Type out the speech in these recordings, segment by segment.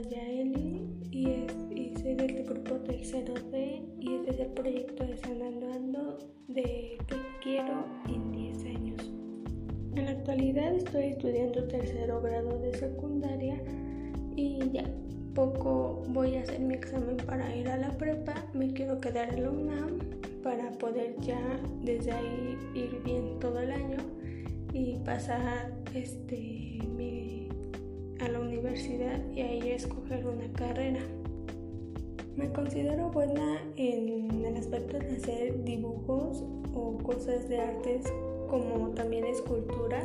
Yaeli y, es, y soy del grupo tercero B y este es el proyecto de Sanando Ando de que quiero en 10 años. En la actualidad estoy estudiando tercero grado de secundaria y ya poco voy a hacer mi examen para ir a la prepa, me quiero quedar en la UNAM para poder ya desde ahí ir bien todo el año y pasar este universidad y ahí escoger una carrera. Me considero buena en el aspecto de hacer dibujos o cosas de artes como también escultura.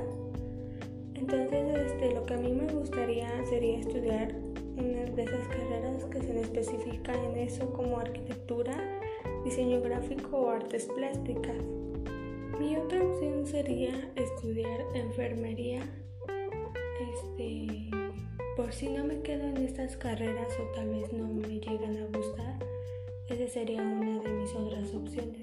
Entonces este, lo que a mí me gustaría sería estudiar una de esas carreras que se especifica en eso como arquitectura, diseño gráfico o artes plásticas. Mi otra opción sería estudiar enfermería. Este, por si no me quedo en estas carreras o tal vez no me llegan a gustar, esa sería una de mis otras opciones.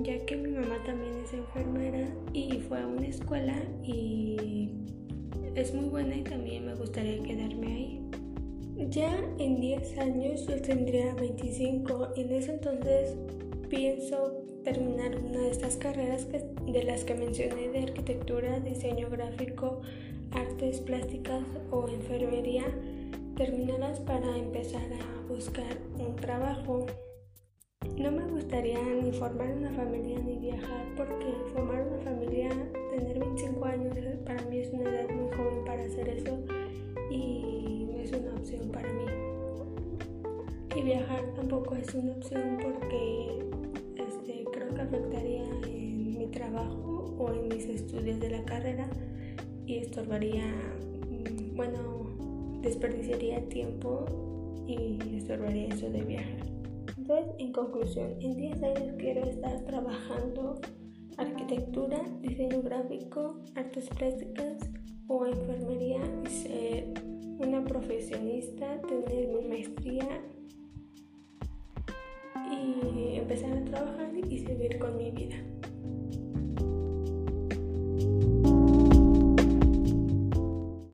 Ya que mi mamá también es enfermera y fue a una escuela y es muy buena y también me gustaría quedarme ahí. Ya en 10 años yo tendría 25 y en ese entonces pienso terminar una de estas carreras de las que mencioné de arquitectura, diseño gráfico, artes plásticas o enfermería, terminarlas para empezar a buscar un trabajo. No me gustaría ni formar una familia ni viajar porque formar una familia, tener 25 años, para mí es una edad muy joven para hacer eso y no es una opción para mí. Y viajar tampoco es una opción porque este, creo que afectaría en mi trabajo o en mis estudios de la carrera y estorbaría, mm, bueno, desperdiciaría tiempo y estorbaría eso de viajar. Entonces, en conclusión, en 10 años quiero estar trabajando arquitectura, diseño gráfico, artes plásticas o enfermería ser una profesionista, tener mi maestría y empezar a trabajar y seguir con mi vida.